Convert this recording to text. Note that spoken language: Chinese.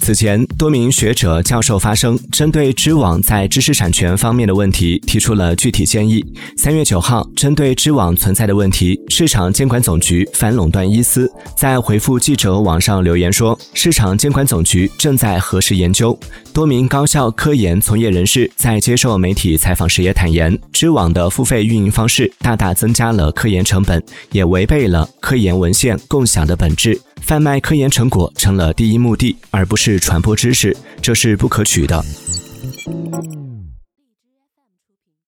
此前，多名学者、教授发声，针对知网在知识产权方面的问题提出了具体建议。三月九号，针对知网存在的问题，市场监管总局反垄断一司在回复记者网上留言说，市场监管总局正在核实研究。多名高校科研从业人士在接受媒体采访时也坦言，知网的付费运营方式大大增加了科研成本，也违背了科研文献共享的本质。贩卖科研成果成了第一目的而不是传播知识这是不可取的。